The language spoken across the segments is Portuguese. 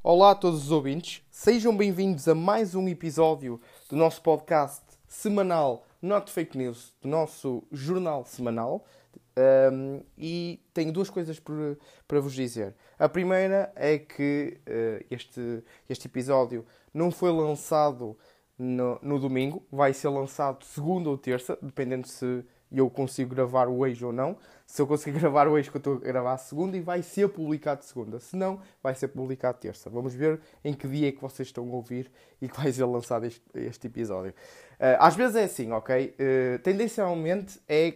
Olá a todos os ouvintes, sejam bem-vindos a mais um episódio do nosso podcast semanal Not Fake News, do nosso jornal semanal. Um, e tenho duas coisas para vos dizer. A primeira é que uh, este, este episódio não foi lançado no, no domingo, vai ser lançado segunda ou terça, dependendo se eu consigo gravar hoje ou não. Se eu conseguir gravar hoje, que eu estou a gravar a segunda, e vai ser publicado segunda. Se não, vai ser publicado terça. Vamos ver em que dia é que vocês estão a ouvir e que vai ser lançado este, este episódio. Uh, às vezes é assim, ok? Uh, tendencialmente é,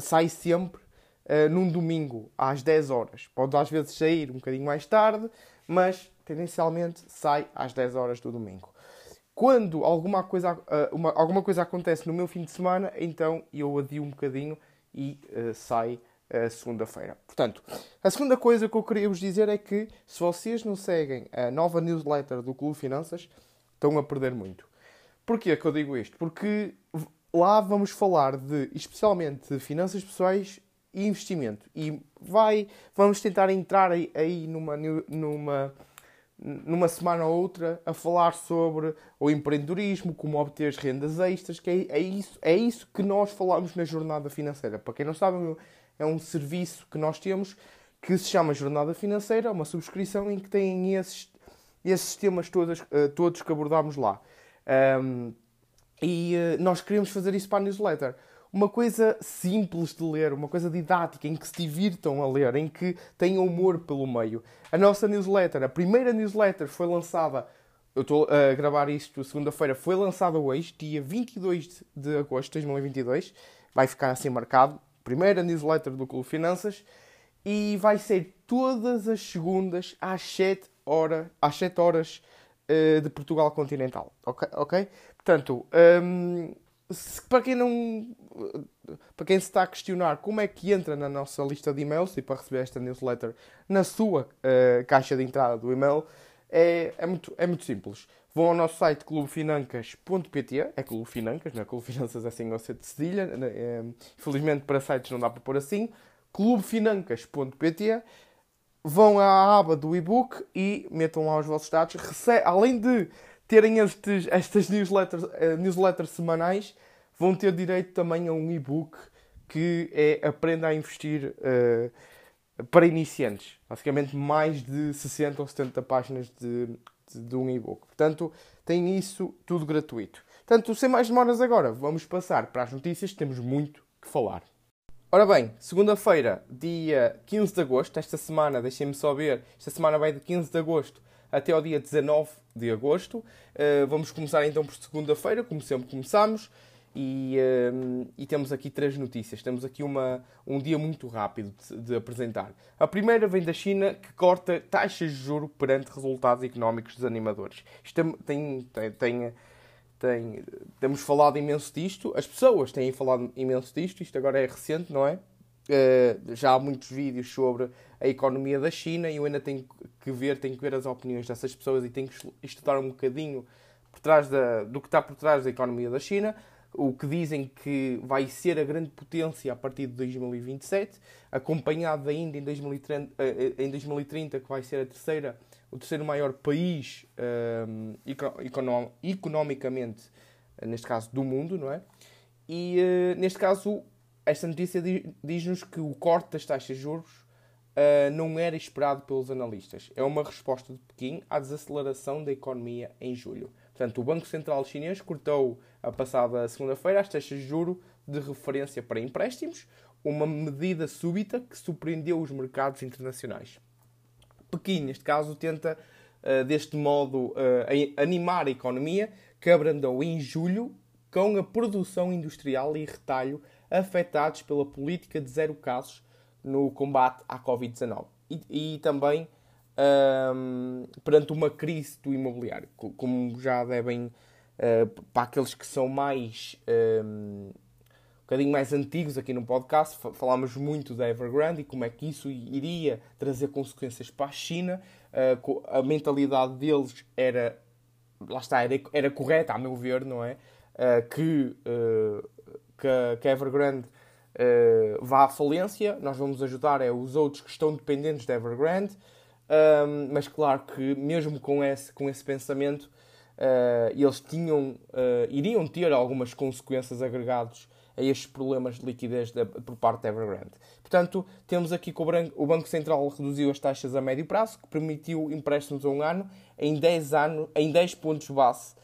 sai sempre uh, num domingo, às 10 horas. Pode às vezes sair um bocadinho mais tarde, mas tendencialmente sai às 10 horas do domingo. Quando alguma coisa, uma, alguma coisa acontece no meu fim de semana, então eu adio um bocadinho e uh, uh, segunda-feira. Portanto, a segunda coisa que eu queria vos dizer é que se vocês não seguem a nova newsletter do Clube Finanças, estão a perder muito. Porquê que eu digo isto? Porque lá vamos falar de, especialmente, de finanças pessoais e investimento. E vai, vamos tentar entrar aí, aí numa, numa numa semana ou outra a falar sobre o empreendedorismo, como obter rendas extras, que é, é, isso, é isso que nós falamos na jornada financeira. Para quem não sabe, é um serviço que nós temos que se chama Jornada Financeira, uma subscrição em que tem esses, esses temas todos, uh, todos que abordamos lá. Um, e uh, nós queremos fazer isso para a newsletter uma coisa simples de ler, uma coisa didática, em que se divirtam a ler, em que tenham humor pelo meio. A nossa newsletter, a primeira newsletter foi lançada, eu estou a gravar isto segunda-feira, foi lançada hoje, dia 22 de agosto de 2022, vai ficar assim marcado, primeira newsletter do Clube Finanças, e vai ser todas as segundas às 7 horas, às 7 horas de Portugal continental, ok? okay? Portanto, um, se, para quem não. Para quem se está a questionar como é que entra na nossa lista de e-mails e para receber esta newsletter na sua uh, caixa de entrada do e-mail, é, é, muito, é muito simples. Vão ao nosso site clubefinancas.pt, é Clube Financas, não é Clube Finanças é assim, de cedilha, né? é, infelizmente para sites não dá para pôr assim, clubefinancas.pt, vão à aba do e-book e metam lá os vossos dados, Rece além de terem estes, estas newsletters, uh, newsletters semanais, vão ter direito também a um e-book que é Aprenda a Investir uh, para iniciantes. Basicamente, mais de 60 ou 70 páginas de, de, de um e-book. Portanto, tem isso tudo gratuito. Portanto, sem mais demoras agora, vamos passar para as notícias, temos muito que falar. Ora bem, segunda-feira, dia 15 de agosto, esta semana, deixem-me só ver, esta semana vai de 15 de agosto até ao dia 19 de agosto. Uh, vamos começar então por segunda-feira, como sempre começamos. E, uh, e, temos aqui três notícias. Temos aqui uma, um dia muito rápido de, de, apresentar. A primeira vem da China, que corta taxas de juro perante resultados económicos desanimadores. Isto tem, tem, tem, tem, temos falado imenso disto, as pessoas têm falado imenso disto, isto agora é recente, não é? Uh, já há muitos vídeos sobre a economia da China e eu ainda tenho que ver, tenho que ver as opiniões dessas pessoas e tenho que estudar um bocadinho por trás da, do que está por trás da economia da China, o que dizem que vai ser a grande potência a partir de 2027, acompanhado ainda em 2030, eh, em 2030 que vai ser a terceira, o terceiro maior país um, econom, economicamente, neste caso do mundo, não é? E uh, neste caso esta notícia diz-nos que o corte das taxas de juros uh, não era esperado pelos analistas. É uma resposta de Pequim à desaceleração da economia em julho. Portanto, o Banco Central Chinês cortou a passada segunda-feira as taxas de juro de referência para empréstimos, uma medida súbita que surpreendeu os mercados internacionais. Pequim, neste caso, tenta, uh, deste modo, uh, animar a economia, que abrandou em julho com a produção industrial e retalho afetados pela política de zero casos no combate à Covid-19 e, e, também um, perante uma crise do imobiliário, como já devem, uh, para aqueles que são mais um, um bocadinho mais antigos aqui no podcast, falámos muito da Evergrande e como é que isso iria trazer consequências para a China. Uh, a mentalidade deles era, lá está, era, era correta, a meu ver, não é? Uh, que que, que a Evergrande uh, vá à falência, nós vamos ajudar é os outros que estão dependentes da Evergrande Um, mas claro que mesmo com esse, com esse pensamento, uh, eles tinham, uh, iriam ter algumas consequências agregadas a estes problemas de liquidez da, por parte da Evergrande. Portanto, temos aqui que o, o Banco Central reduziu as taxas a médio prazo, que permitiu empréstimos a um ano em 10, anos, em 10 pontos base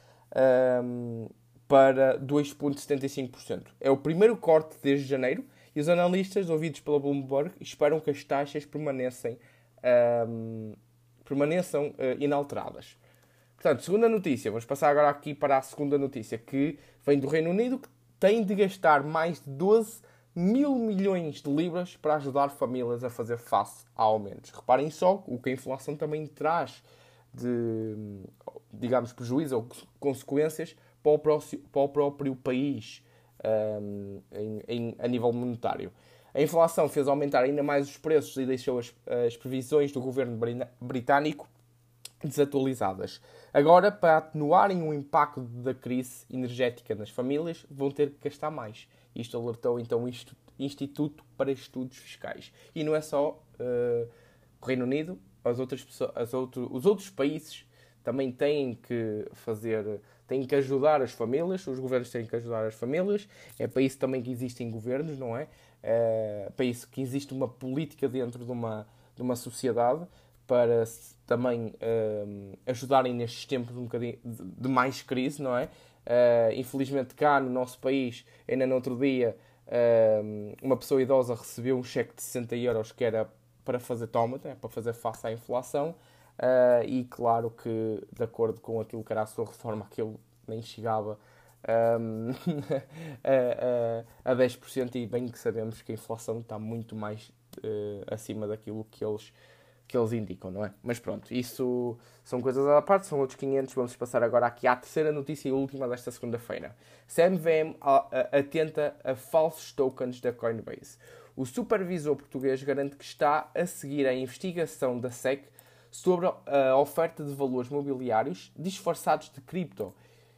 um, para 2,75%. É o primeiro corte desde janeiro e os analistas, ouvidos pela Bloomberg, esperam que as taxas permanecem um, permaneçam uh, inalteradas. Portanto, segunda notícia, vamos passar agora aqui para a segunda notícia, que vem do Reino Unido, que tem de gastar mais de 12 mil milhões de libras para ajudar famílias a fazer face a aumentos. Reparem só o que a inflação também traz de, digamos, prejuízo ou consequências para o, próximo, para o próprio país um, em, em, a nível monetário. A inflação fez aumentar ainda mais os preços e deixou as, as previsões do governo britânico desatualizadas. Agora, para atenuarem o impacto da crise energética nas famílias, vão ter que gastar mais. Isto alertou então o Instituto para Estudos Fiscais. E não é só uh, o Reino Unido, as outras as outro, os outros países também têm que fazer, têm que ajudar as famílias, os governos têm que ajudar as famílias. É para isso também que existem governos, não é? É para isso que existe uma política dentro de uma, de uma sociedade para também uh, ajudarem nestes tempos um bocadinho de, mais crise, não é? Uh, infelizmente cá no nosso país, ainda no outro dia, uma pessoa idosa recebeu um cheque de 60 euros que era para fazer tómata, é para fazer face à inflação, uh, e claro que, de acordo com aquilo que era a sua reforma, aquilo nem chegava um, a, a, a 10%, e bem que sabemos que a inflação está muito mais acima daquilo que eles que eles indicam, não é? Mas pronto, isso são coisas à parte, são outros 500. Vamos passar agora aqui à terceira notícia e última desta segunda-feira. CMVM atenta a falsos tokens da Coinbase. O supervisor português garante que está a seguir a investigação da SEC sobre a oferta de valores mobiliários disfarçados de cripto.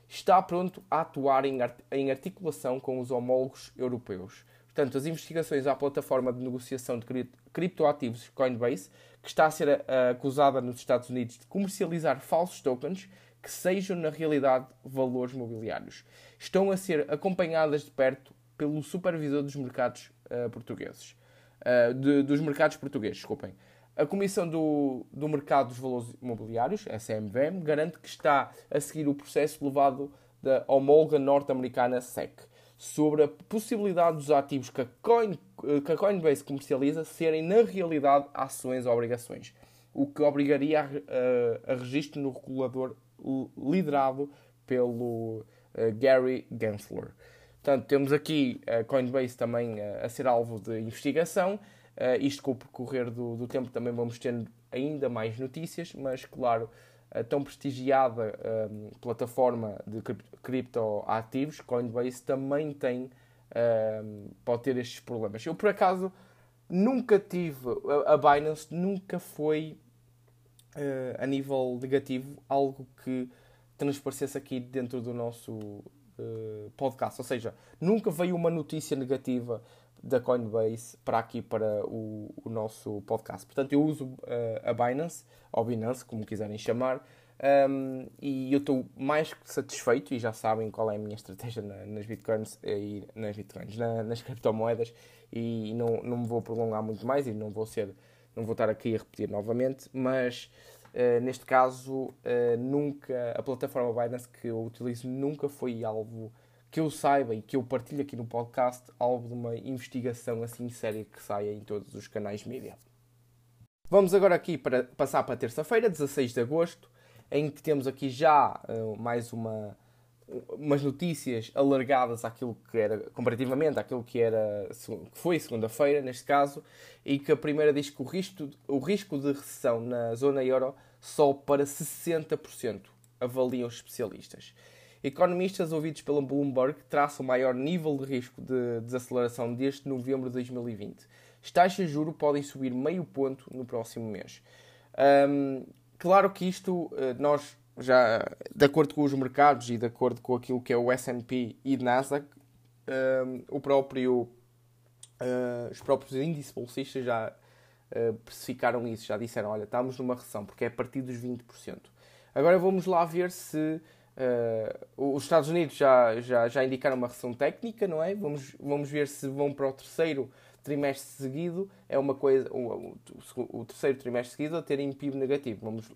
Está pronto a atuar em articulação com os homólogos europeus. Portanto, as investigações à plataforma de negociação de criptoativos Coinbase que está a ser uh, acusada nos Estados Unidos de comercializar falsos tokens que sejam na realidade valores mobiliários. Estão a ser acompanhadas de perto pelo supervisor dos mercados uh, portugueses. Uh, de, dos mercados portugueses, desculpem. A Comissão do, do Mercado dos Valores Imobiliários, a CMVM, garante que está a seguir o processo levado da homóloga norte-americana SEC sobre a possibilidade dos ativos que a, Coin, que a Coinbase comercializa serem, na realidade, ações ou obrigações, o que obrigaria a, a, a registro no regulador liderado pelo uh, Gary Gensler. Portanto, temos aqui a Coinbase também uh, a ser alvo de investigação. Uh, isto com o percorrer do, do tempo também vamos tendo ainda mais notícias, mas claro, a tão prestigiada um, plataforma de criptoativos, Coinbase, também tem, um, pode ter estes problemas. Eu, por acaso, nunca tive, a Binance nunca foi, uh, a nível negativo, algo que transparecesse aqui dentro do nosso uh, podcast. Ou seja, nunca veio uma notícia negativa da Coinbase para aqui, para o, o nosso podcast. Portanto, eu uso uh, a Binance, ou Binance, como quiserem chamar, um, e eu estou mais que satisfeito, e já sabem qual é a minha estratégia na, nas bitcoins, e, nas bitcoins, na, nas criptomoedas, e não, não me vou prolongar muito mais, e não vou ser, não vou estar aqui a repetir novamente, mas... Uh, neste caso, uh, nunca a plataforma Binance que eu utilizo nunca foi alvo que eu saiba e que eu partilhe aqui no podcast algo de uma investigação assim séria que saia em todos os canais mídia. Vamos agora aqui para passar para terça-feira, 16 de agosto, em que temos aqui já uh, mais uma, umas notícias alargadas àquilo que era, comparativamente àquilo que era que foi segunda-feira, neste caso, e que a primeira diz que o risco, o risco de recessão na zona euro sobe para 60%, avaliam os especialistas. Economistas ouvidos pela Bloomberg traçam o maior nível de risco de desaceleração desde novembro de 2020. As taxas de juro podem subir meio ponto no próximo mês. Um, claro que isto, eh, nós já, de acordo com os mercados e de acordo com aquilo que é o S&P e Nasdaq, um, o próprio, uh, os próprios índices bolsistas já uh, precificaram isso, já disseram, olha, estamos numa recessão, porque é a partir dos 20%. Agora vamos lá ver se uh, os Estados Unidos já, já, já indicaram uma recessão técnica, não é? Vamos, vamos ver se vão para o terceiro trimestre seguido, é uma coisa, o, o, o terceiro trimestre seguido a terem PIB negativo. Vamos,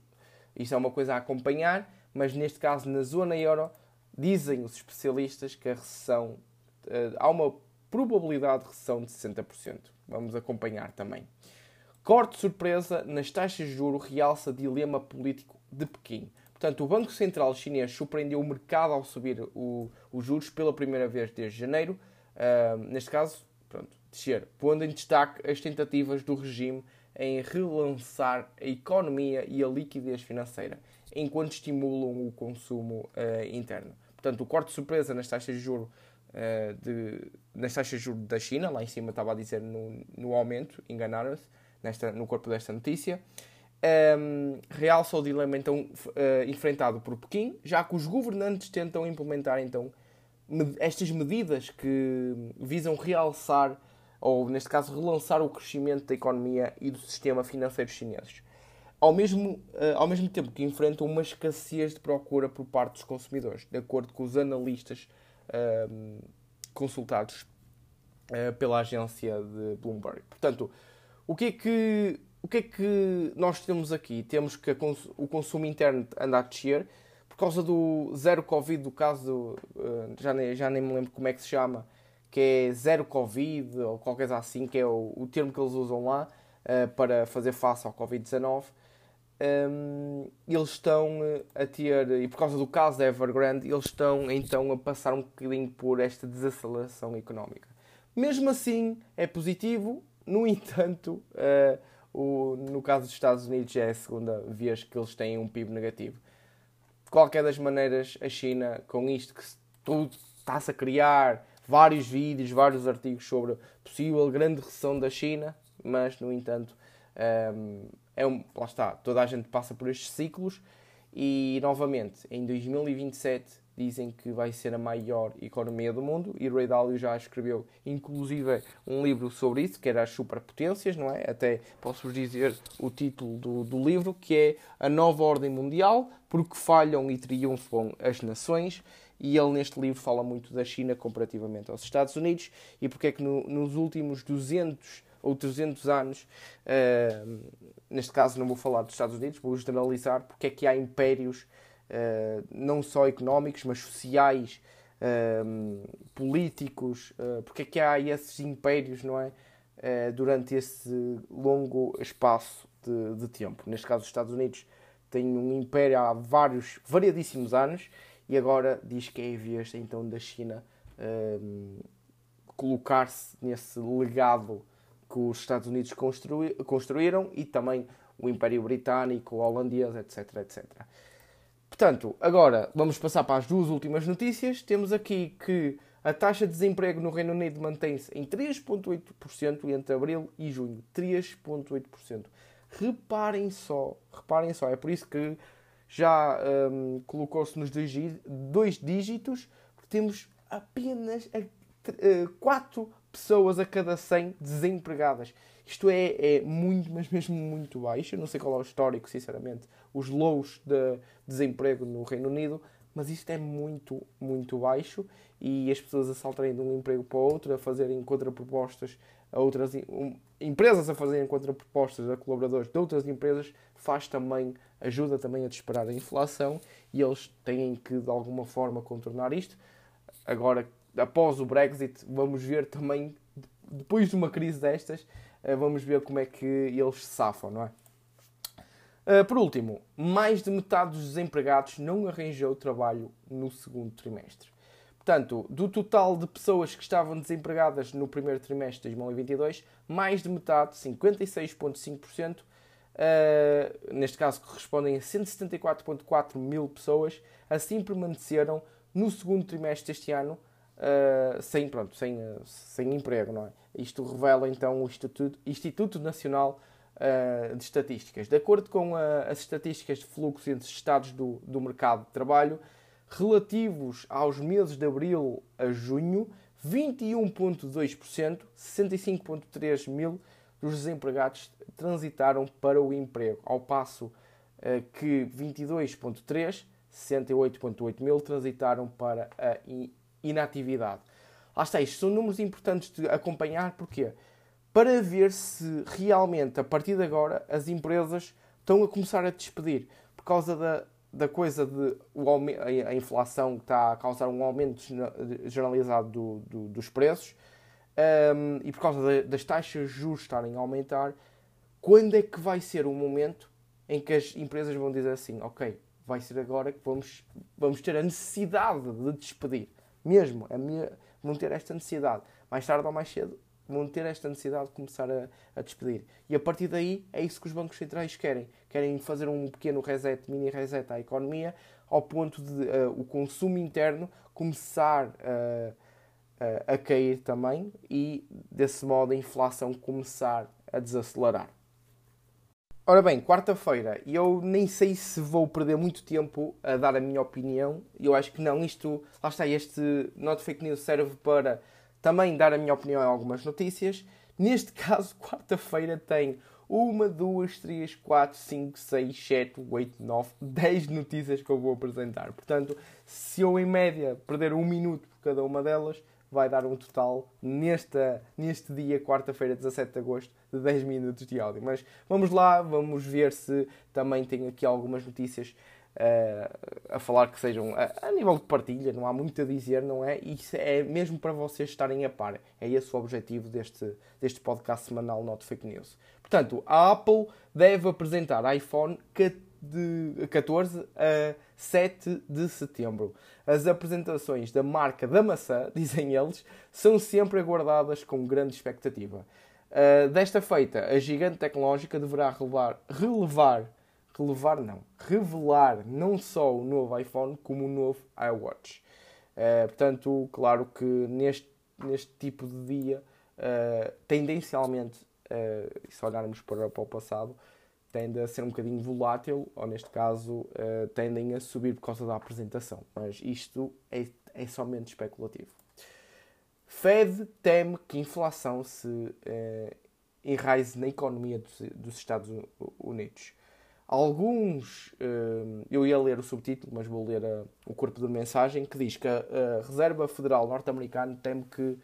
isso é uma coisa a acompanhar, mas neste caso na zona euro, dizem os especialistas que a recessão, uh, há uma probabilidade de recessão de 60%. Vamos acompanhar também. Corte surpresa nas taxas de juro realça dilema político de Pequim. Portanto, o Banco Central chinês surpreendeu o mercado ao subir os juros pela primeira vez desde janeiro. Uh, neste caso, pronto, descer, pondo em destaque as tentativas do regime em relançar a economia e a liquidez financeira, enquanto estimulam o consumo uh, interno. Portanto, o corte de surpresa nas taxas de juros uh, de, nas taxas de juros da China, lá em cima estava a dizer no, no aumento, enganaram-se no corpo desta notícia. Um, realça o dilema então uh, enfrentado por Pequim, já que os governantes tentam implementar então med estas medidas que visam realçar ou neste caso relançar o crescimento da economia e do sistema financeiro chineses, ao mesmo, uh, ao mesmo tempo que enfrentam uma escassez de procura por parte dos consumidores, de acordo com os analistas uh, consultados uh, pela agência de Bloomberg. Portanto, o que é que o que é que nós temos aqui? Temos que cons o consumo interno anda a descer por causa do zero Covid, do caso, já, nem, já nem me lembro como é que se chama, que é zero Covid ou qualquer coisa assim, que é o, o termo que eles usam lá uh, para fazer face ao Covid-19. Um, eles estão a ter, e por causa do caso da Evergrande, eles estão então a passar um bocadinho por esta desaceleração económica. Mesmo assim, é positivo, no entanto, uh, o, no caso dos Estados Unidos é a segunda vez que eles têm um PIB negativo. De qualquer das maneiras, a China, com isto que tudo está-se a criar, vários vídeos, vários artigos sobre a possível grande recessão da China, mas, no entanto, um, é um, lá está, toda a gente passa por estes ciclos e, novamente, em 2027 dizem que vai ser a maior economia do mundo e Ray Dalio já escreveu, inclusive, um livro sobre isso, que era as superpotências, não é? Até posso-vos dizer o título do, do livro, que é A Nova Ordem Mundial, porque falham e triunfam as nações e ele neste livro fala muito da China comparativamente aos Estados Unidos e porque é que no, nos últimos 200 ou 300 anos, uh, neste caso não vou falar dos Estados Unidos, vou generalizar porque é que há impérios não só económicos, mas sociais, uh, políticos, porque é que há esses impérios, não é? durante esse longo espaço de, de tempo. Neste caso, os Estados Unidos têm um império há vários, variadíssimos anos e agora diz que é vez então da China um, colocar-se nesse legado que os Estados Unidos construí construíram e também o Império Britânico, o holandês, etc, etc. Portanto, agora vamos passar para as duas últimas notícias. Temos aqui que a taxa de desemprego no Reino Unido mantém-se em 3,8% entre abril e junho. 3,8%. Reparem só, reparem só, é por isso que já um, colocou-se nos dois, dígitos, porque temos apenas 4 eh, pessoas a cada 100 desempregadas. Isto é, é muito, mas mesmo muito baixo. Eu não sei qual é o histórico, sinceramente, os lows de desemprego no Reino Unido, mas isto é muito, muito baixo e as pessoas a saltarem de um emprego para outro, a fazerem contrapropostas a outras um, empresas a fazerem contrapropostas a colaboradores de outras empresas faz também ajuda também a disparar a inflação e eles têm que de alguma forma contornar isto. Agora, após o Brexit, vamos ver também depois de uma crise destas, eh, vamos ver como é que eles se safam, não é? Eh, por último, mais de metade dos desempregados não arranjou trabalho no segundo trimestre. Portanto, do total de pessoas que estavam desempregadas no primeiro trimestre de 2022, mais de metade, 56,5%, uh, neste caso correspondem a 174,4 mil pessoas, assim permaneceram no segundo trimestre deste ano uh, sem, pronto, sem, sem emprego. Não é? Isto revela então o Instituto, Instituto Nacional uh, de Estatísticas. De acordo com as estatísticas de fluxo entre estados do, do mercado de trabalho, relativos aos meses de abril a junho, 21,2%, 65,3 mil dos desempregados transitaram para o emprego, ao passo eh, que 22,3, 68,8 mil, transitaram para a inatividade. Lá está, isto são números importantes de acompanhar, porquê? Para ver se realmente, a partir de agora, as empresas estão a começar a despedir por causa da, da coisa de o, a inflação que está a causar um aumento generalizado do, do, dos preços um, e por causa de, das taxas de juros estarem a aumentar, quando é que vai ser o momento em que as empresas vão dizer assim, ok, vai ser agora que vamos, vamos ter a necessidade de despedir. Mesmo, a minha, vão ter esta necessidade. Mais tarde ou mais cedo, vão ter esta necessidade de começar a, a, despedir. E a partir daí é isso que os bancos centrais querem. Querem fazer um pequeno reset, mini reset à economia, ao ponto de uh, o consumo interno começar uh, a cair também e, desse modo, a inflação começar a desacelerar. Ora bem, quarta-feira, eu nem sei se vou perder muito tempo a dar a minha opinião. Eu acho que não. Isto, lá está, este Not Fake News serve para também dar a minha opinião em algumas notícias. Neste caso, quarta-feira tem uma, duas, três, quatro, cinco, seis, sete, oito, nove, dez notícias que eu vou apresentar. Portanto, se eu em média perder um minuto por cada uma delas, vai dar um total nesta, neste dia, quarta-feira, 17 de agosto, de 10 minutos de áudio. Mas vamos lá, vamos ver se também tenho aqui algumas notícias a falar que sejam a, a, nível de partilha, não há muito a dizer, não é? Isso é mesmo para vocês estarem a par. É esse o objetivo deste, deste podcast semanal Not Fake News. Portanto, a Apple deve apresentar iPhone de 14 a 7 de setembro. As apresentações da marca da maçã, dizem eles, são sempre aguardadas com grande expectativa. Uh, desta feita, a gigante tecnológica deverá relevar, relevar relevar não, revelar não só o novo iPhone como o novo iWatch. Uh, portanto, claro que neste, neste tipo de dia, uh, tendencialmente, uh, se olharmos para, para o passado, tende a ser um bocadinho volátil, ou neste caso, tendem a subir por causa da apresentação. Mas isto é, é somente especulativo. Fed teme que inflação se enraize na economia dos, dos Estados Unidos. Alguns, eh, eu ia ler o subtítulo, mas vou ler eh, o corpo da mensagem, que diz que a Reserva Federal norte-americana teme que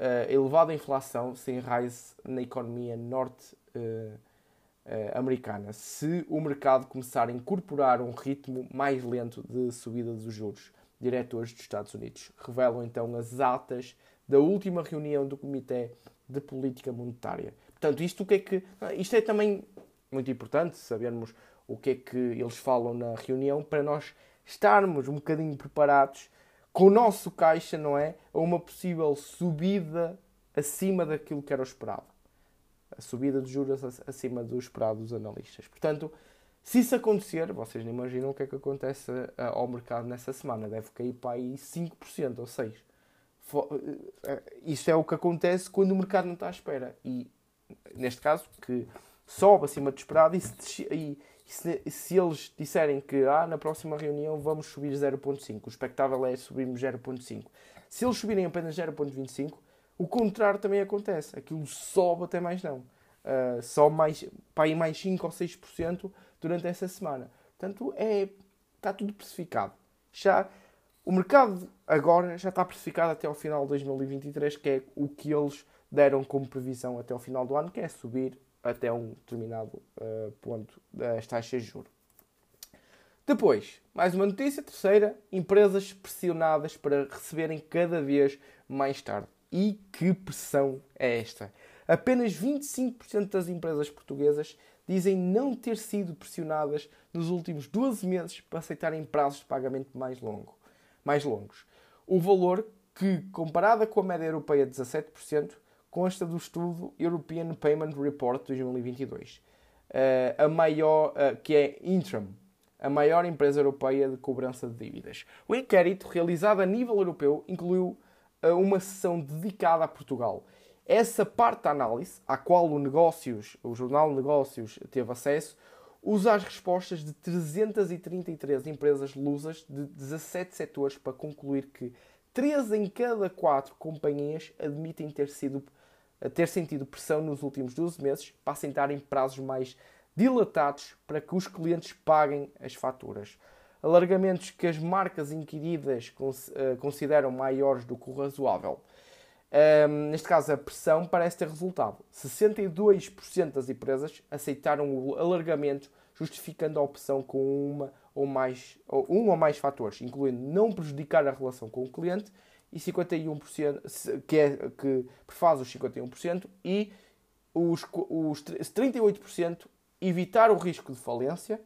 a elevada inflação se enraize na economia norte-americana se o mercado começar a incorporar um ritmo mais lento de subida dos juros. Diretores dos Estados Unidos revelam então as atas da última reunião do Comitê de Política Monetária. Portanto, isto o que é que. Isto é também muito importante sabermos o que é que eles falam na reunião para nós estarmos um bocadinho preparados com o nosso caixa, não é? A uma possível subida acima daquilo que era o esperado. A subida de juros acima do esperado dos analistas. Portanto, se isso acontecer, vocês não imaginam o que é que acontece eh, ao mercado nessa semana. Deve cair para aí 5% ou 6%. Eh, eh, isso é o que acontece quando o mercado não está à espera. E, neste caso, que sobe acima do esperado e se, e, se, se, eles disserem que ah, na próxima reunião vamos subir 0.5, o expectável é subirmos 0.5. Se eles subirem apenas 0.25, o contrário também acontece. Aquilo sobe até mais não. Uh, só mais, para ir mais 5 ou 6% durante essa semana. Portanto, é, está tudo precificado. Já, o mercado agora já está precificado até ao final de 2023, que é o que eles deram como previsão até ao final do ano, que é subir até um determinado uh, ponto das taxas de juros. Depois, mais uma notícia, terceira, empresas pressionadas para receberem cada vez mais tarde. E que pressão é esta? Apenas 25% das empresas portuguesas dizem não ter sido pressionadas nos últimos 12 meses para aceitarem prazos de pagamento mais, longo, mais longos. O valor que, comparada com a média europeia de 17%, consta do estudo European Payment Report 2022, uh, eh, a maior, uh, que é Intrum, a maior empresa europeia de cobrança de dívidas. O inquérito, realizado a nível europeu, incluiu uh, uma sessão dedicada a Portugal. Essa parte da análise, à qual o, negócios, o Jornal Negócios teve acesso, usa as respostas de 333 empresas lusas de 17 setores para concluir que 3 em cada 4 companhias admitem ter sido ter sentido pressão nos últimos 12 meses passem a entrar em prazos mais dilatados para que os clientes paguem as faturas. Alargamentos que as marcas inquiridas eh, consideram maiores do que o razoável. Um, neste caso, a pressão parece ter resultado. 62% das empresas aceitaram o alargamento, justificando a opção com uma ou mais, ou um ou mais fatores, incluindo não prejudicar a relação com o cliente, e 51%, que, é, que prefaz os 51%, e os, os 38% evitar o risco de falência,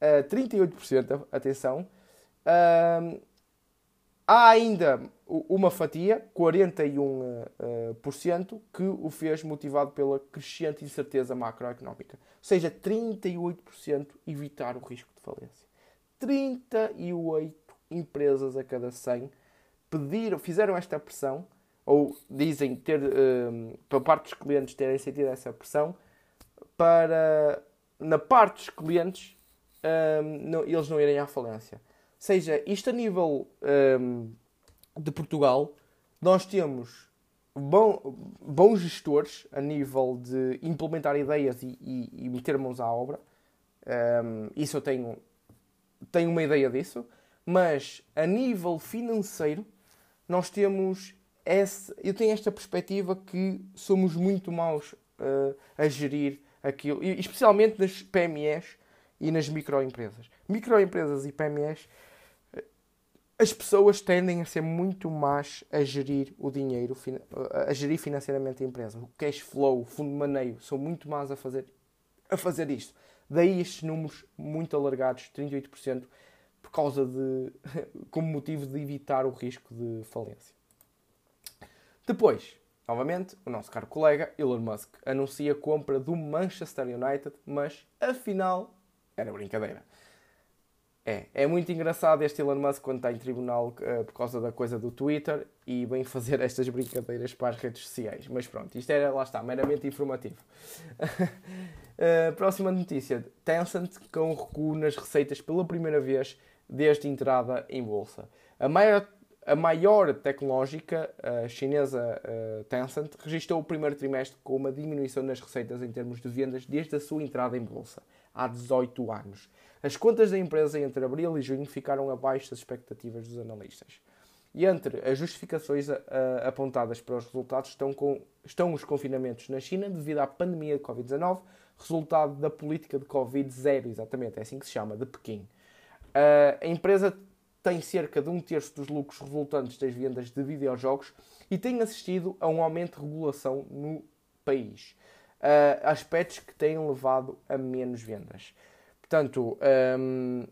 uh, 38%, atenção, uh, Há ainda uma fatia, 41%, uh, que o fez motivado pela crescente incerteza macroeconómica. Ou seja, 38% evitar o risco de falência. 38 empresas a cada 100 pediram, fizeram esta pressão, ou dizem ter, uh, para parte dos clientes terem sentido essa pressão, para, na parte dos clientes, uh, não, eles não irem à falência seja, isto a nível um, de Portugal, nós temos bom, bons gestores a nível de implementar ideias e, e, e meter mãos à obra. Um, isso eu tenho, tenho uma ideia disso. Mas a nível financeiro, nós temos esse, eu tenho esta perspectiva que somos muito maus uh, a gerir aquilo, e especialmente nas PMEs e nas microempresas. Microempresas e PMEs as pessoas tendem a ser muito más a gerir o dinheiro, a gerir financeiramente a empresa. O cash flow, o fundo de maneio, são muito más a fazer, a fazer isto. Daí estes números muito alargados, 38%, por causa de, como motivo de evitar o risco de falência. Depois, novamente, o nosso caro colega Elon Musk anuncia a compra do Manchester United, mas afinal era brincadeira. É, é muito engraçado este Elon Musk quando está em tribunal uh, por causa da coisa do Twitter e vem fazer estas brincadeiras para as redes sociais. Mas pronto, isto era, lá está, meramente informativo. uh, próxima notícia: Tencent com recuo nas receitas pela primeira vez desde a entrada em bolsa. A maior, a maior tecnológica uh, chinesa Tencent registrou o primeiro trimestre com uma diminuição nas receitas em termos de vendas desde a sua entrada em bolsa, há 18 anos. As contas da empresa entre abril e junho ficaram abaixo das expectativas dos analistas. E entre as justificações uh, apontadas para os resultados estão, com, estão os confinamentos na China devido à pandemia de Covid-19, resultado da política de Covid-0, exatamente, é assim que se chama, de Pequim. Uh, a empresa tem cerca de um terço dos lucros resultantes das vendas de videojogos e tem assistido a um aumento de regulação no país. Uh, aspectos que têm levado a menos vendas. Portanto, um,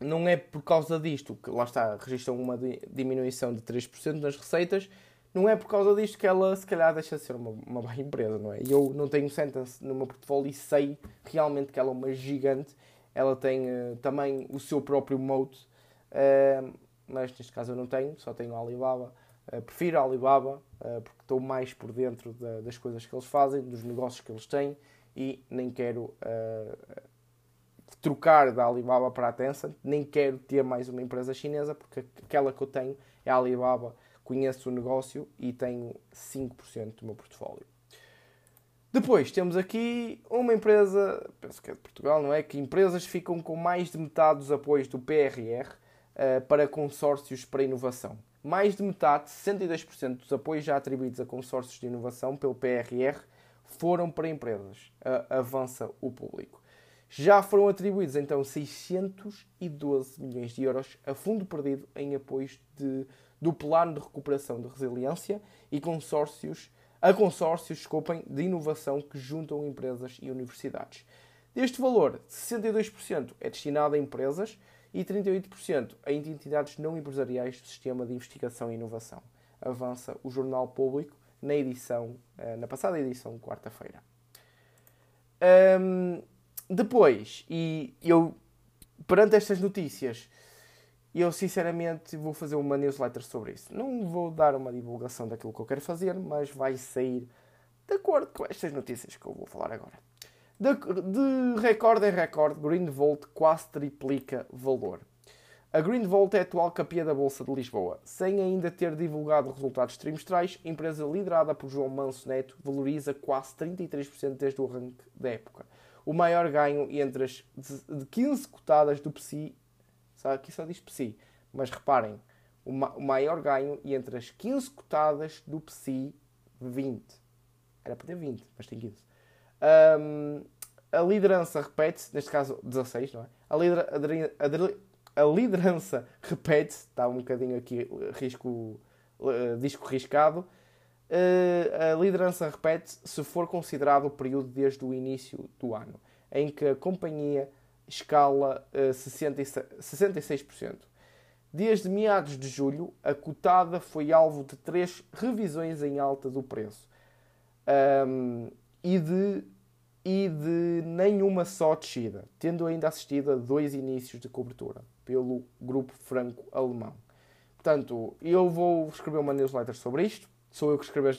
não é por causa disto que, lá está, registram uma diminuição de 3% nas receitas, não é por causa disto que ela, se calhar, deixa de ser uma, uma má empresa, não é? Eu não tenho Sentence no meu portfólio e sei realmente que ela é uma gigante. Ela tem uh, também o seu próprio moat, uh, mas neste caso eu não tenho, só tenho a Alibaba. Uh, prefiro a Alibaba porque estou mais por dentro da, das coisas que eles fazem, dos negócios que eles têm e nem quero trocar da Alibaba para a Tencent, nem quero ter mais uma empresa chinesa, porque aquela que eu tenho é a Alibaba, conheço o negócio e tenho 5% do meu portfólio. Depois temos aqui uma empresa, penso que é de Portugal, não é? Que empresas ficam com mais de metade dos apoios do PRR uh, eh, para consórcios para inovação. Mais de metade, 62% dos apoios já atribuídos a consórcios de inovação pelo PRR foram para empresas. Uh, avança o público. Já foram atribuídos então 612 milhões de euros a fundo perdido em apoios de, do Plano de Recuperação de Resiliência e consórcios, a consórcios desculpem, de inovação que juntam empresas e universidades. Deste valor, 62% é destinado a empresas e 38% a entidades não empresariais do Sistema de Investigação e Inovação. Avança o Jornal Público na edição, eh, na passada edição, quarta-feira. Um, depois, e eu, perante estas notícias, eu sinceramente vou fazer uma newsletter sobre isso. Não vou dar uma divulgação daquilo que eu quero fazer, mas vai sair de acordo com estas notícias que eu vou falar agora. De, de recorde em recorde, Greenvolt quase triplica valor. A Greenvolt é a atual capia da Bolsa de Lisboa. Sem ainda ter divulgado resultados trimestrais, a empresa liderada por João Manso Neto valoriza quase 33% desde o arranque da época. O maior ganho entre as de 15 cotadas do PSI, aqui só diz PSI, mas reparem, o, maior ganho entre as 15 cotadas do PSI 20. Era para ter 20, mas tem 15. Um, a liderança repete-se, neste caso 16, não é? A, a, a liderança repete-se, está um bocadinho aqui risco, uh, disco riscado. Uh, a liderança repete-se se for considerado o período desde o início do ano, em que a companhia escala uh, 66%. 66%. Desde meados de julho, a cotada foi alvo de três revisões em alta do preço um, e, de, e de nenhuma só descida, tendo ainda assistido a dois inícios de cobertura pelo grupo franco-alemão. Portanto, eu vou escrever uma newsletter sobre isto. Sou eu que escrevo as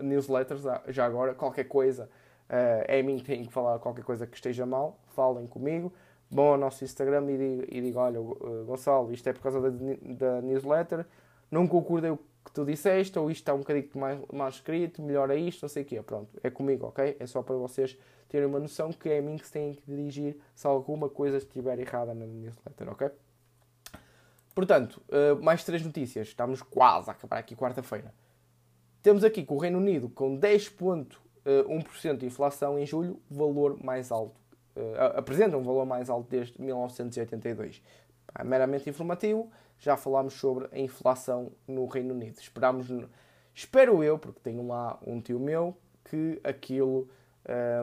newsletters já agora. Qualquer coisa, uh, é mim que tenho que falar qualquer coisa que esteja mal. Falem comigo vão ao nosso Instagram e digam, e digo, olha, uh, Gonçalo, isto é por causa da, da newsletter, não concordei o que tu disseste, ou isto está um bocadinho mais, mais escrito, melhora isto, não sei o quê. Pronto, é comigo, ok? É só para vocês terem uma noção que é a mim que se têm que dirigir se alguma coisa estiver errada na newsletter, ok? Portanto, uh, mais três notícias. Estamos quase a acabar aqui quarta-feira. Temos aqui com o Reino Unido com 10,1% uh, de inflação em julho, valor mais alto uh, apresenta um valor mais alto desde 1982. É meramente informativo, já falámos sobre a inflação no Reino Unido. Esperamos, espero eu, porque tenho lá um tio meu, que aquilo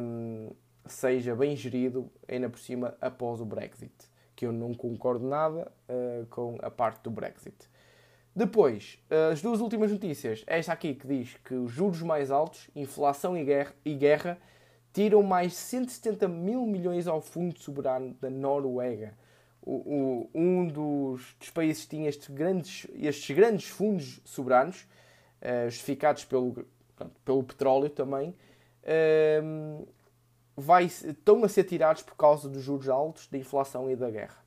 um, ehm, seja bem gerido, ainda por cima, após o Brexit. Que eu não concordo nada uh, com a parte do Brexit. Depois, as duas últimas notícias. Esta aqui que diz que os juros mais altos, inflação e guerra, e guerra tiram mais 170 mil milhões ao Fundo Soberano da Noruega. O, o, um dos, dos, países que tinha estes grandes, estes grandes fundos soberanos, uh, justificados pelo, pronto, pelo petróleo também, uh, vai, estão a ser tirados por causa dos juros altos, da inflação e da guerra.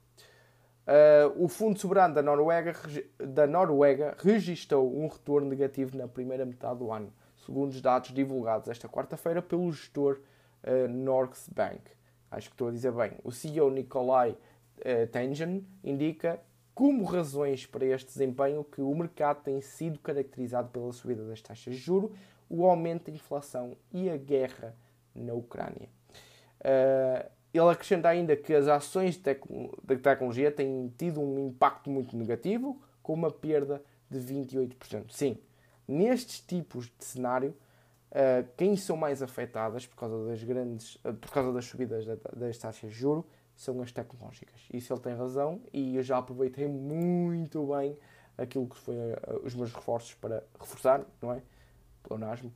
Uh, o Fundo Soberano da Noruega, da Noruega registrou um retorno negativo na primeira metade do ano, segundo os dados divulgados esta quarta-feira pelo gestor uh, Bank. Acho que estou a dizer bem. O CEO Nikolai uh, Tengen indica como razões para este desempenho que o mercado tem sido caracterizado pela subida das taxas de juro, o aumento da inflação e a guerra na Ucrânia. Uh, ele acrescenta ainda que as ações de, tecnologia têm tido um impacto muito negativo, com uma perda de 28%. Sim, nestes tipos de cenário, Uh, quem são mais afetadas por causa das grandes, uh, por causa das subidas das taxas de juro são as tecnológicas. Isso ele tem razão e eu já aproveitei muito bem aquilo que foi uh, os meus reforços para reforçar, não é? Pleonasmo,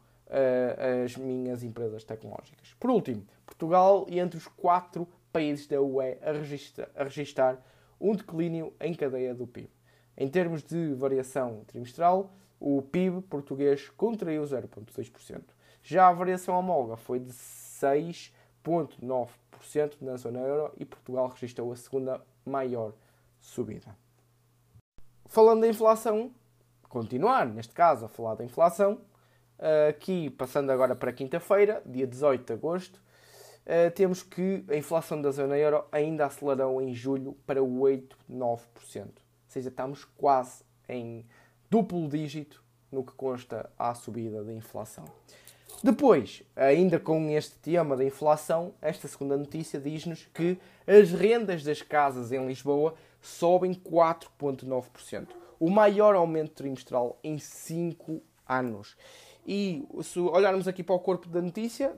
as minhas empresas tecnológicas. Por último, Portugal e entre os quatro países da UE a registrar, a registrar um declínio em cadeia do PIB. Em termos de variação trimestral, o PIB português contraiu 0,2%. Já a variação homóloga foi de 6,9% na zona euro e Portugal registrou a segunda maior subida. Falando da inflação, continuar neste caso a falar da inflação, aqui passando agora para quinta-feira, dia 18 de agosto, temos que a inflação da zona euro ainda acelerou em julho para 8,9%. Ou seja, estamos quase em duplo dígito no que consta à subida da inflação. Depois, ainda com este tema da inflação, esta segunda notícia diz-nos que as rendas das casas em Lisboa sobem 4,9%, o maior aumento trimestral em 5 anos. E se olharmos aqui para o corpo da notícia,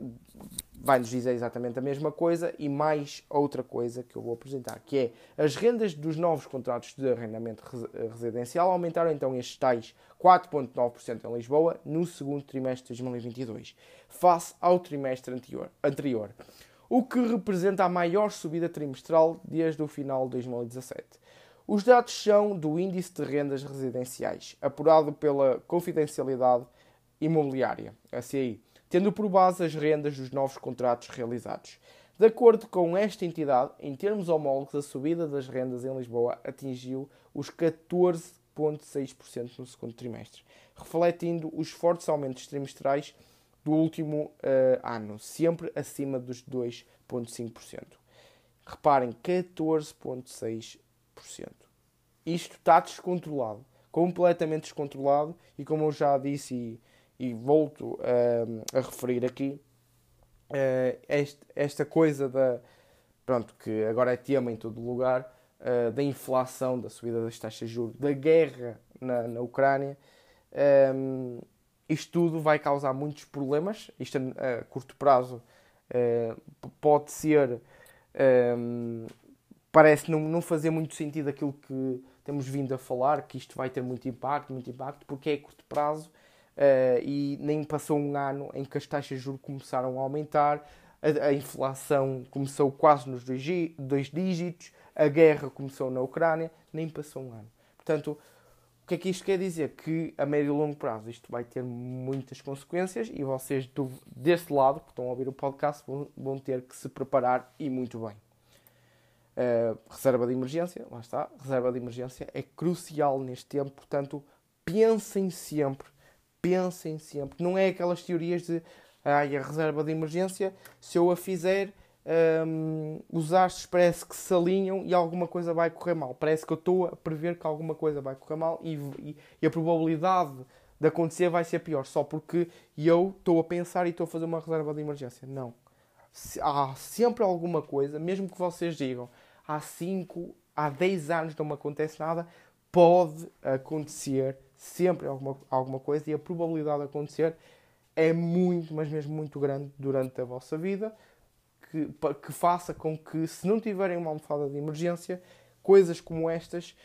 vai-nos dizer exatamente a mesma coisa e mais outra coisa que eu vou apresentar, que é as rendas dos novos contratos de arrendamento residencial aumentaram então estes tais 4,9% em Lisboa no segundo trimestre de 2022, face ao trimestre anterior, anterior, o que representa a maior subida trimestral desde o final de 2017. Os dados são do Índice de Rendas Residenciais, apurado pela Confidencialidade Imobiliária, a CI tendo por base as rendas dos novos contratos realizados. De acordo com esta entidade, em termos homólogos, a subida das rendas em Lisboa atingiu os 14,6% no segundo trimestre, refletindo os fortes aumentos trimestrais do último uh, ano, sempre acima dos 2,5%. Reparem, 14,6%. Isto está descontrolado, completamente descontrolado, e como eu já disse e, e volto uh, a referir aqui, uh, este, esta coisa da. Pronto, que agora é tema em todo lugar, uh, da inflação, da subida das taxas de juros, da guerra na, na Ucrânia. Um, isto tudo vai causar muitos problemas. Isto a, a curto prazo pode ser. Um, parece não, não fazer muito sentido aquilo que temos vindo a falar, que isto vai ter muito impacto, muito impacto, porque é a curto prazo uh, e nem passou um ano em que as taxas de juros começaram a aumentar, a, a inflação começou quase nos dois, dois dígitos, a guerra começou na Ucrânia, nem passou um ano. Portanto, o que é que isto quer dizer? Que a médio e longo prazo isto vai ter muitas consequências e vocês do, deste lado, que estão a ouvir o podcast, vão, vão ter que se preparar e muito bem. Uh, reserva de emergência, lá está, reserva de emergência é crucial neste tempo, portanto, pensem sempre pensem sempre. Não é aquelas teorias de ai, a reserva de emergência, se eu a fizer, um, os astros parece que se alinham e alguma coisa vai correr mal. Parece que eu estou a prever que alguma coisa vai correr mal e, e, e a probabilidade de acontecer vai ser pior, só porque eu estou a pensar e estou a fazer uma reserva de emergência. Não. Há sempre alguma coisa, mesmo que vocês digam há 5, há 10 anos não me acontece nada, pode acontecer sempre alguma, alguma coisa e a probabilidade de acontecer é muito, mas mesmo muito grande durante a vossa vida, que, que faça com que, se não tiverem uma almofada de emergência, coisas como estas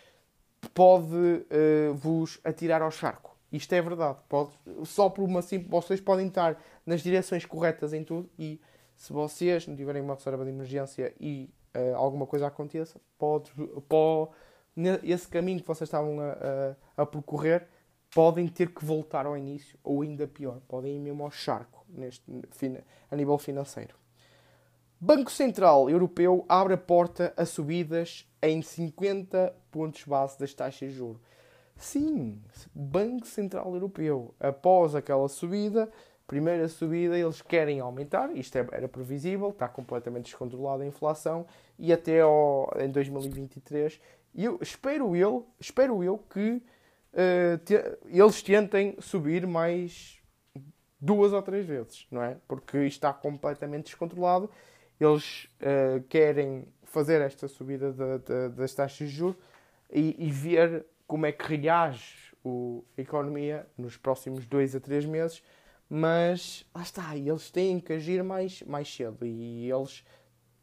pode uh, vos atirar ao charco. Isto é verdade. Pode, só por uma simples. Vocês podem estar nas direções corretas em tudo e se vocês não tiverem uma reserva de emergência e uh, alguma coisa aconteça, pode, pode esse caminho que vocês estavam a, a, a, percorrer, podem ter que voltar ao início, ou ainda pior, podem ir mesmo ao charco neste, a nível financeiro. Banco Central Europeu abre a porta a subidas em 50 pontos base das taxas de juros. Sim, Banco Central Europeu, após aquela subida, primeira subida, eles querem aumentar, isto é, era previsível, está completamente descontrolada a inflação, e até ao, em 2023 e eu espero eu, espero eu que uh, te, eles tentem subir mais duas ou três vezes, não é? Porque está completamente descontrolado. Eles uh, querem fazer esta subida de, de, das taxas de juros e, e, ver como é que reage o, a economia nos próximos dois a três meses. Mas lá está, eles têm que agir mais, mais cedo e eles,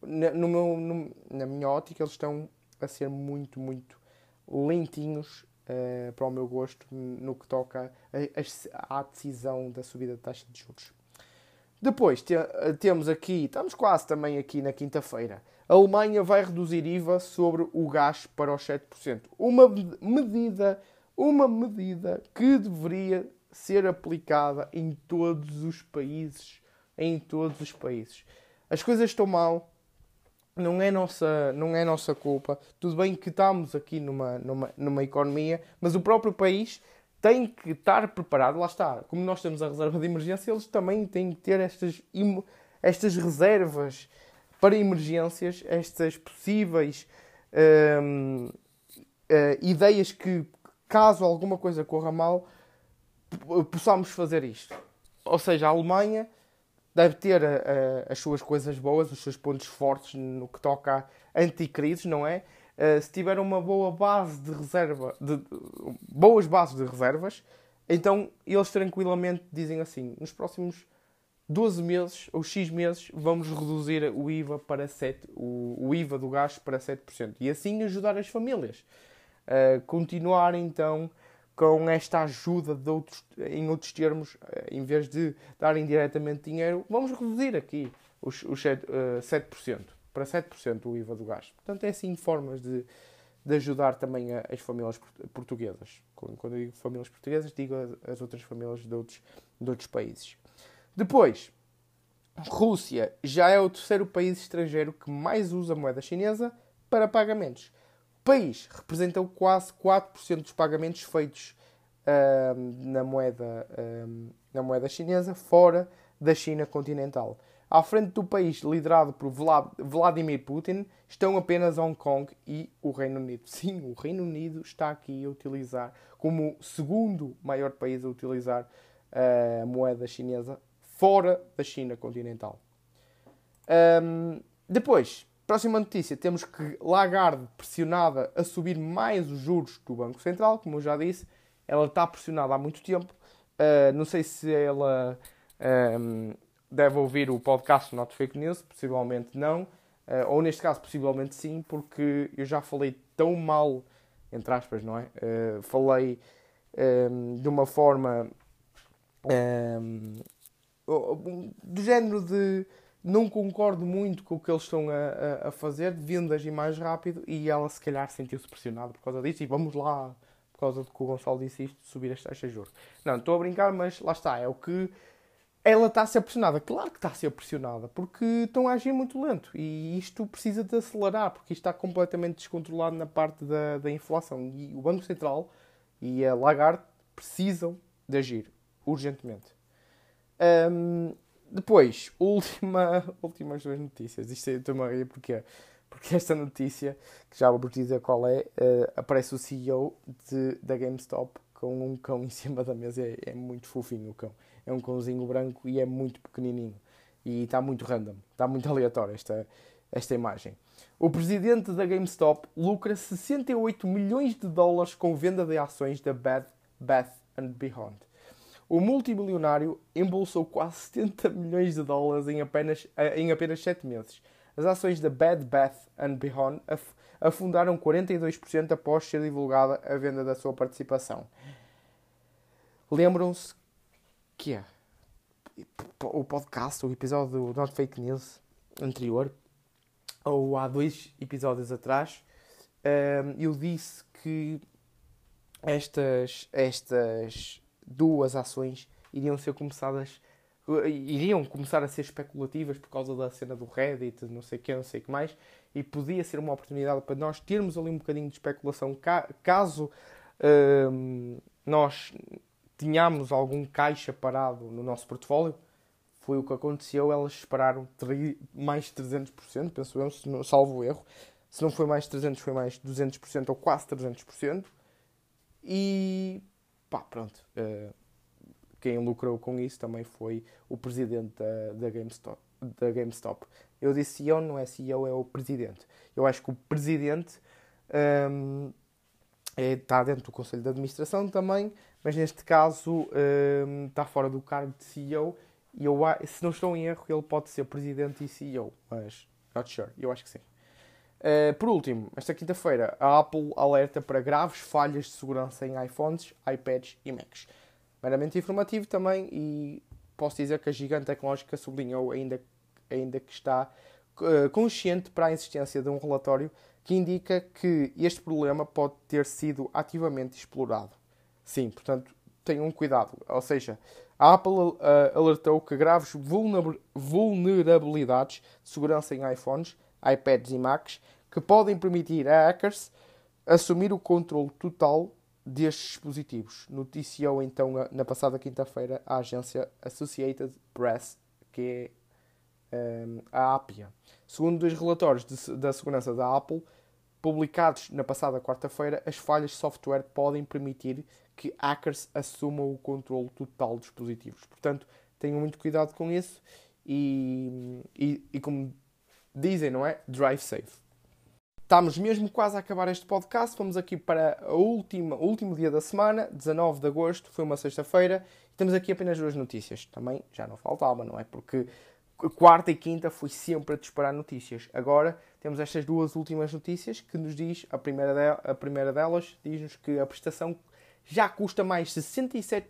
na, no meu, no, na minha ótica, eles estão a ser muito, muito lentinhos uh, para o meu gosto no que toca à decisão da subida da taxa de juros. Depois te, temos aqui, estamos quase também aqui na quinta-feira. A Alemanha vai reduzir IVA sobre o gás para os 7%. Uma medida, uma medida que deveria ser aplicada em todos os países, em todos os países. As coisas estão mal, não é nossa, não é nossa culpa. Tudo bem que estamos aqui numa, numa, numa economia, mas o próprio país tem que estar preparado. Lá está, como nós temos a reserva de emergência, eles também têm que ter estas, estas reservas para emergências, estas possíveis hum, uh, ideias que, caso alguma coisa corra mal, possamos fazer isto. Ou seja, a Alemanha deve ter a, a, as suas coisas boas, os seus pontos fortes no que toca a anticrises, não é? Uh, se tiver uma boa base de reserva, de, boas bases de reservas, então eles tranquilamente dizem assim: nos próximos 12 meses ou X meses vamos reduzir o IVA para 7, o, o IVA do gás para 7%. E assim ajudar as famílias a continuar então com esta ajuda de outros, em outros termos, eh, em vez de darem diretamente dinheiro, vamos reduzir aqui os, os 7%, uh, 7% para 7% o IVA do gás. Portanto, é assim formas de, de ajudar também as famílias portuguesas. Quando digo famílias portuguesas, digo as outras famílias de outros, de outros países. Depois, Rússia já é o terceiro país estrangeiro que mais usa moeda chinesa para pagamentos. País representa quase 4% dos pagamentos feitos uh, na, moeda, uh, na moeda chinesa fora da China continental. À frente do país liderado por Vladimir Putin estão apenas Hong Kong e o Reino Unido. Sim, o Reino Unido está aqui a utilizar como segundo maior país a utilizar a moeda chinesa fora da China continental. Um, depois, próxima notícia, temos que Lagarde pressionada a subir mais os juros do Banco Central, como eu já disse, ela está pressionada há muito tempo. Uh, não sei se ela um, deve ouvir o podcast Not Fake News, possivelmente não, uh, ou neste caso, possivelmente sim, porque eu já falei tão mal, entre aspas, não é? Uh, falei um, de uma forma um, do género de não concordo muito com o que eles estão a, a, fazer, deviam agir mais rápido e ela se calhar sentiu-se pressionada por causa disso e vamos lá, por causa de que o Gonçalo disse isto, subir as taxas de juros. Não, estou a brincar, mas lá está, é o que ela está a ser pressionada. Claro que está a ser pressionada, porque estão a agir muito lento e isto precisa de acelerar, porque isto está completamente descontrolado na parte da, da inflação. E o Banco Central e a Lagarde precisam de agir urgentemente. Um, depois, última, últimas duas notícias. Isto estou-me a rir porque, porque esta notícia, que já vou dizer qual é, uh, aparece o CEO de, da GameStop com um cão em cima da mesa. É, é muito fofinho o cão é um cãozinho branco e é muito pequenininho. E está muito random, está muito aleatório esta, esta imagem. O presidente da GameStop lucra 68 milhões de dólares com venda de ações da Bed Bath Beyond. O multimilionário embolsou quase 70 milhões de dólares em apenas, em apenas 7 meses. As ações da Bed Bath Beyond afundaram 42% após ser divulgada a venda da sua participação. Lembram-se que é o podcast, o episódio do Not Fake News anterior, ou há dois episódios atrás, ehm, eu disse que estas, estas duas ações iriam ser começadas iriam começar a ser especulativas por causa da cena do Reddit, não sei que, não sei que mais, e podia ser uma oportunidade para nós termos ali um bocadinho de especulação caso ehm, nós tínhamos algum caixa parado no nosso portfólio, foi o que aconteceu. Elas esperaram mais de 300%, penso eu, se não, salvo erro. Se não foi mais de 300, foi mais de 200% ou quase 300%. E pá, pronto. Uh, quem lucrou com isso também foi o presidente da, da, GameStop, da GameStop. Eu disse CEO, não é CEO, é o presidente. Eu acho que o presidente um, ehm, é, está dentro do conselho de administração também, mas neste caso um, está fora do cargo de CEO e eu, se não estou em erro, ele pode ser presidente e CEO, mas not sure, eu acho que sim. Uh, por último, esta quinta-feira, a Apple alerta para graves falhas de segurança em iPhones, iPads e Macs. Meramente informativo também, e posso dizer que a gigante tecnológica sublinhou ainda, ainda que está uh, consciente para a existência de um relatório que indica que este problema pode ter sido ativamente explorado. Sim, portanto, tenham cuidado. Ou seja, a Apple uh, alertou que graves vulnerabilidades de segurança em iPhones, iPads e Macs que podem permitir a hackers assumir o controle total destes dispositivos. Noticiou então na passada quinta-feira a agência Associated Press, que é um, a APIA. Segundo dois relatórios de, da segurança da Apple, publicados na passada quarta-feira, as falhas de software podem permitir que hackers assumam o controle total dos dispositivos. Portanto, tenham muito cuidado com isso e, e, e como dizem, não é? Drive safe. Estamos mesmo quase a acabar este podcast. Vamos aqui para o último dia da semana, 19 de agosto, foi uma sexta-feira. Temos aqui apenas duas notícias. Também já não faltava, não é? Porque quarta e quinta foi sempre a disparar notícias. Agora temos estas duas últimas notícias que nos diz, a primeira, de, a primeira delas diz-nos que a prestação já custa mais 67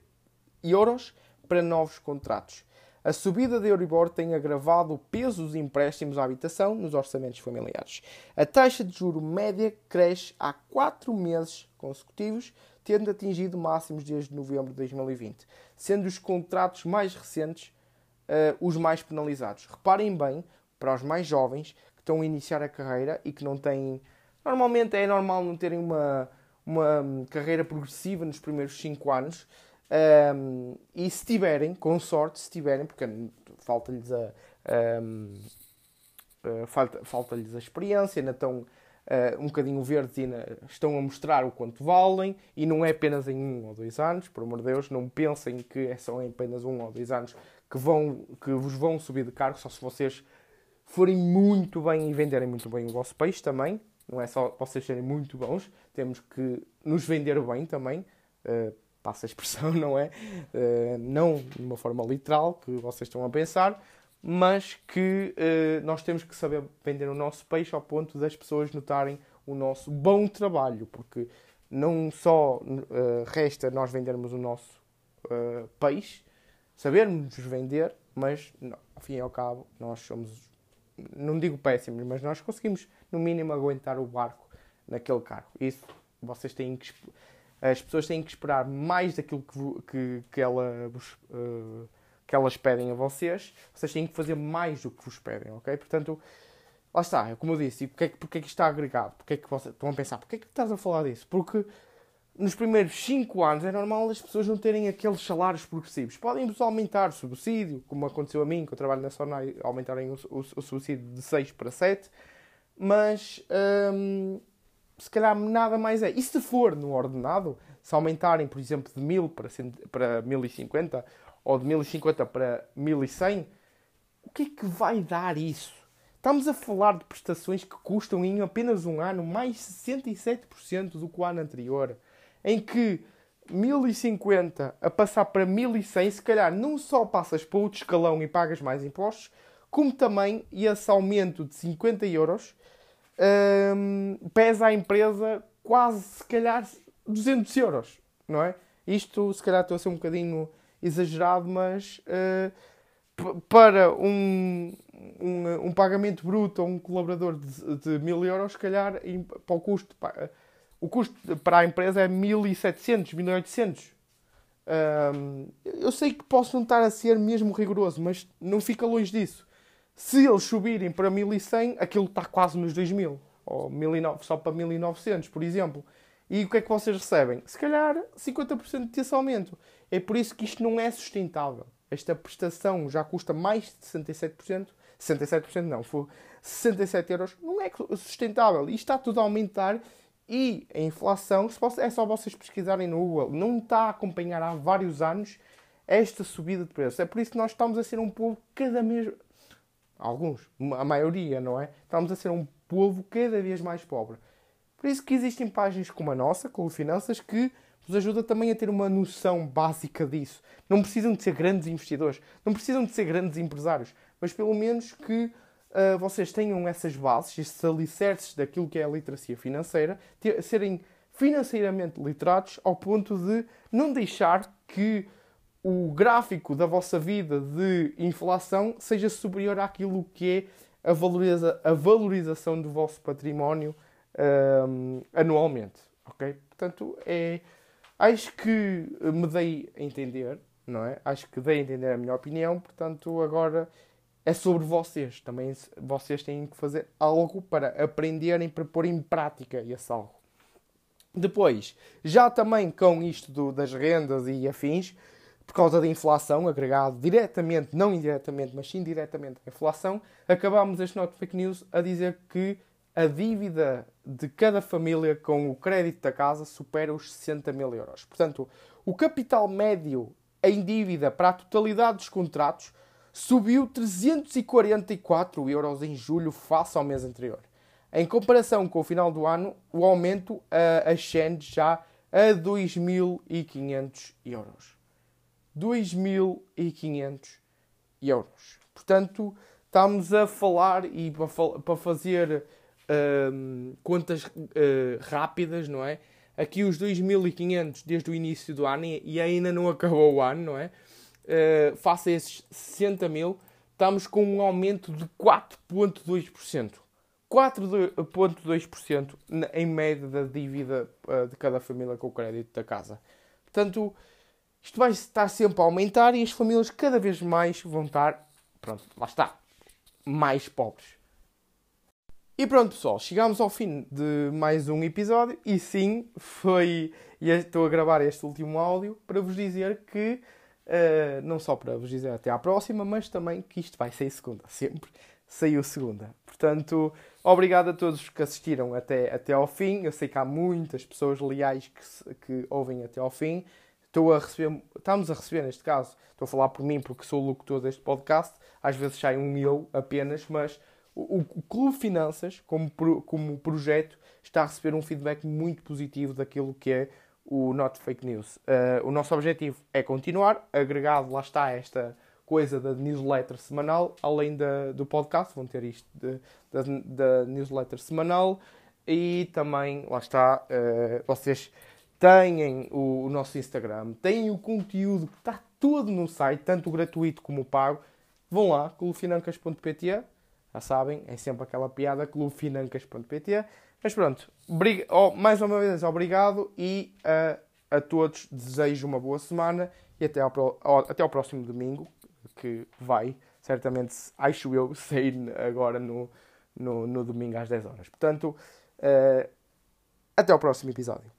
euros para novos contratos. A subida da Euribor tem agravado o peso dos empréstimos à habitação nos orçamentos familiares. A taxa de juro média cresce há quatro meses consecutivos, tendo atingido máximos desde novembro de 2020, sendo os contratos mais recentes os mais penalizados. Reparem bem, para os mais jovens que estão a iniciar a carreira e que não têm. Normalmente é normal não terem uma, uma carreira progressiva nos primeiros 5 anos. Um, e se tiverem, com sorte, se tiverem, porque falta-lhes a, um, falta, falta-lhes a experiência, ainda estão uh, um bocadinho verdes e ainda estão a mostrar o quanto valem, e não é apenas em um ou dois anos, por amor de Deus, não pensem que é só em apenas um ou dois anos que, vão, que vos vão subir de cargo, só se vocês forem muito bem e venderem muito bem o vosso peixe também, não é só vocês serem muito bons, temos que nos vender bem também. Uh, passa a expressão, não é? Uh, não de uma forma literal, que vocês estão a pensar, mas que uh, nós temos que saber vender o nosso peixe ao ponto das pessoas notarem o nosso bom trabalho, porque não só uh, resta nós vendermos o nosso peixe, sabermos vender, mas não, ao fim e ao cabo nós somos, não digo péssimos, mas nós conseguimos no mínimo aguentar o barco naquele carro. Isso vocês têm que as pessoas têm que esperar mais daquilo que, que, que, ela uh, que elas pedem a vocês. Vocês têm que fazer mais do que vos pedem, ok? Portanto, lá está, é como eu disse. E porque é que, que está agregado? Porque que vocês estão a pensar? Porque é que estás a falar disso? Porque nos primeiros 5 anos é normal as pessoas não terem aqueles salários progressivos. Podem-vos aumentar o subsídio, como aconteceu a mim, que eu trabalho na Sonai, aumentarem o, o, o subsídio de 6 para 7, mas hum, se calhar nada mais é. E se for no ordenado, se aumentarem, por exemplo, de 1000 para, para 1050 ou de 1050 para 1100, o que é que vai dar isso? Estamos a falar de prestações que custam em apenas um ano mais 67% do que o ano anterior, em que 1050 a passar para 1100, se calhar não só passas para outro escalão e pagas mais impostos, como também esse aumento de 50 euros pesa à empresa quase, se calhar, 200 euros, não é? Isto, se calhar, estou a ser um bocadinho exagerado, mas uh, para um, um, um, pagamento bruto a um colaborador de, de 1000 euros, se calhar, para o custo, para, o custo para a empresa é 1700, 1800. Um, eu sei que posso não estar a ser mesmo rigoroso, mas não fica longe disso. Se eles subirem para 1100, aquilo está quase nos 2000. Ou 1900, só para 1900, por exemplo. E o que é que vocês recebem? Se calhar 50% desse aumento. É por isso que isto não é sustentável. Esta prestação já custa mais de 67%. 67% não, foi 67 euros. Não é sustentável. Isto está tudo a aumentar e a inflação, é só vocês pesquisarem no Google, não está a acompanhar há vários anos esta subida de preços. É por isso que nós estamos a ser um povo cada alguns, a maioria, não é? Estamos a ser um povo cada vez mais pobre. Por isso que existem páginas como a nossa, com Finanças, que vos ajuda também a ter uma noção básica disso. Não precisam de ser grandes investidores, não precisam de ser grandes empresários, mas pelo menos que uh, vocês tenham essas bases, esses alicerces daquilo que é a literacia financeira, ter, serem financeiramente literados ao ponto de não deixar que o gráfico da vossa vida de inflação seja superior àquilo que é a, valoriza a valorização do vosso património um, anualmente. Ok? Portanto, é, acho que me dei a entender, não é? Acho que dei a entender a minha opinião, portanto, agora é sobre vocês. Também vocês têm que fazer algo para aprenderem, para pôr em prática esse algo. Depois, já também com isto do, das rendas e afins, por causa da inflação, agregado diretamente, não indiretamente, mas sim diretamente à inflação, acabámos este Not Fake News a dizer que a dívida de cada família com o crédito da casa supera os 60 mil euros. Portanto, o capital médio em dívida para a totalidade dos contratos subiu 344 euros em julho face ao mês anterior. Em comparação com o final do ano, o aumento uh, ascende já a 2.500 euros. 2.500 euros. Portanto, estamos a falar e para fazer uh, contas uh, rápidas, não é? Aqui os 2.500 desde o início do ano e ainda não acabou o ano, não é? Uh, face a esses 60 mil, estamos com um aumento de 4,2%. 4,2% em média da dívida uh, de cada família com o crédito da casa. Portanto, isto vai estar sempre a aumentar e as famílias cada vez mais vão estar, pronto, lá está, mais pobres. E pronto, pessoal, chegamos ao fim de mais um episódio e sim, foi. E estou a gravar este último áudio para vos dizer que, uh, não só para vos dizer até à próxima, mas também que isto vai sair segunda, sempre saiu segunda. Portanto, obrigado a todos que assistiram até, até ao fim. Eu sei que há muitas pessoas leais que, que ouvem até ao fim. Estou a receber, estamos a receber neste caso, estou a falar por mim porque sou o locutor deste podcast, às vezes sai um eu apenas, mas o, o Clube Finanças, como, como projeto, está a receber um feedback muito positivo daquilo que é o Not Fake News. Uh, o nosso objetivo é continuar, agregado, lá está, esta coisa da newsletter semanal, além da, do podcast, vão ter isto da, da newsletter semanal e também, lá está, uh, vocês têm o, o, nosso Instagram, têm o conteúdo que está todo no site, tanto o gratuito como o pago. Vão lá, clubefinancas.pt já sabem, é sempre aquela piada clubefinancas.pt. Mas pronto, oh, mais uma vez obrigado e uh, a todos desejo uma boa semana e até ao, até ao próximo domingo, que vai, certamente, acho eu, sair agora no, no, no domingo às 10 horas. Portanto, uh, até ao próximo episódio.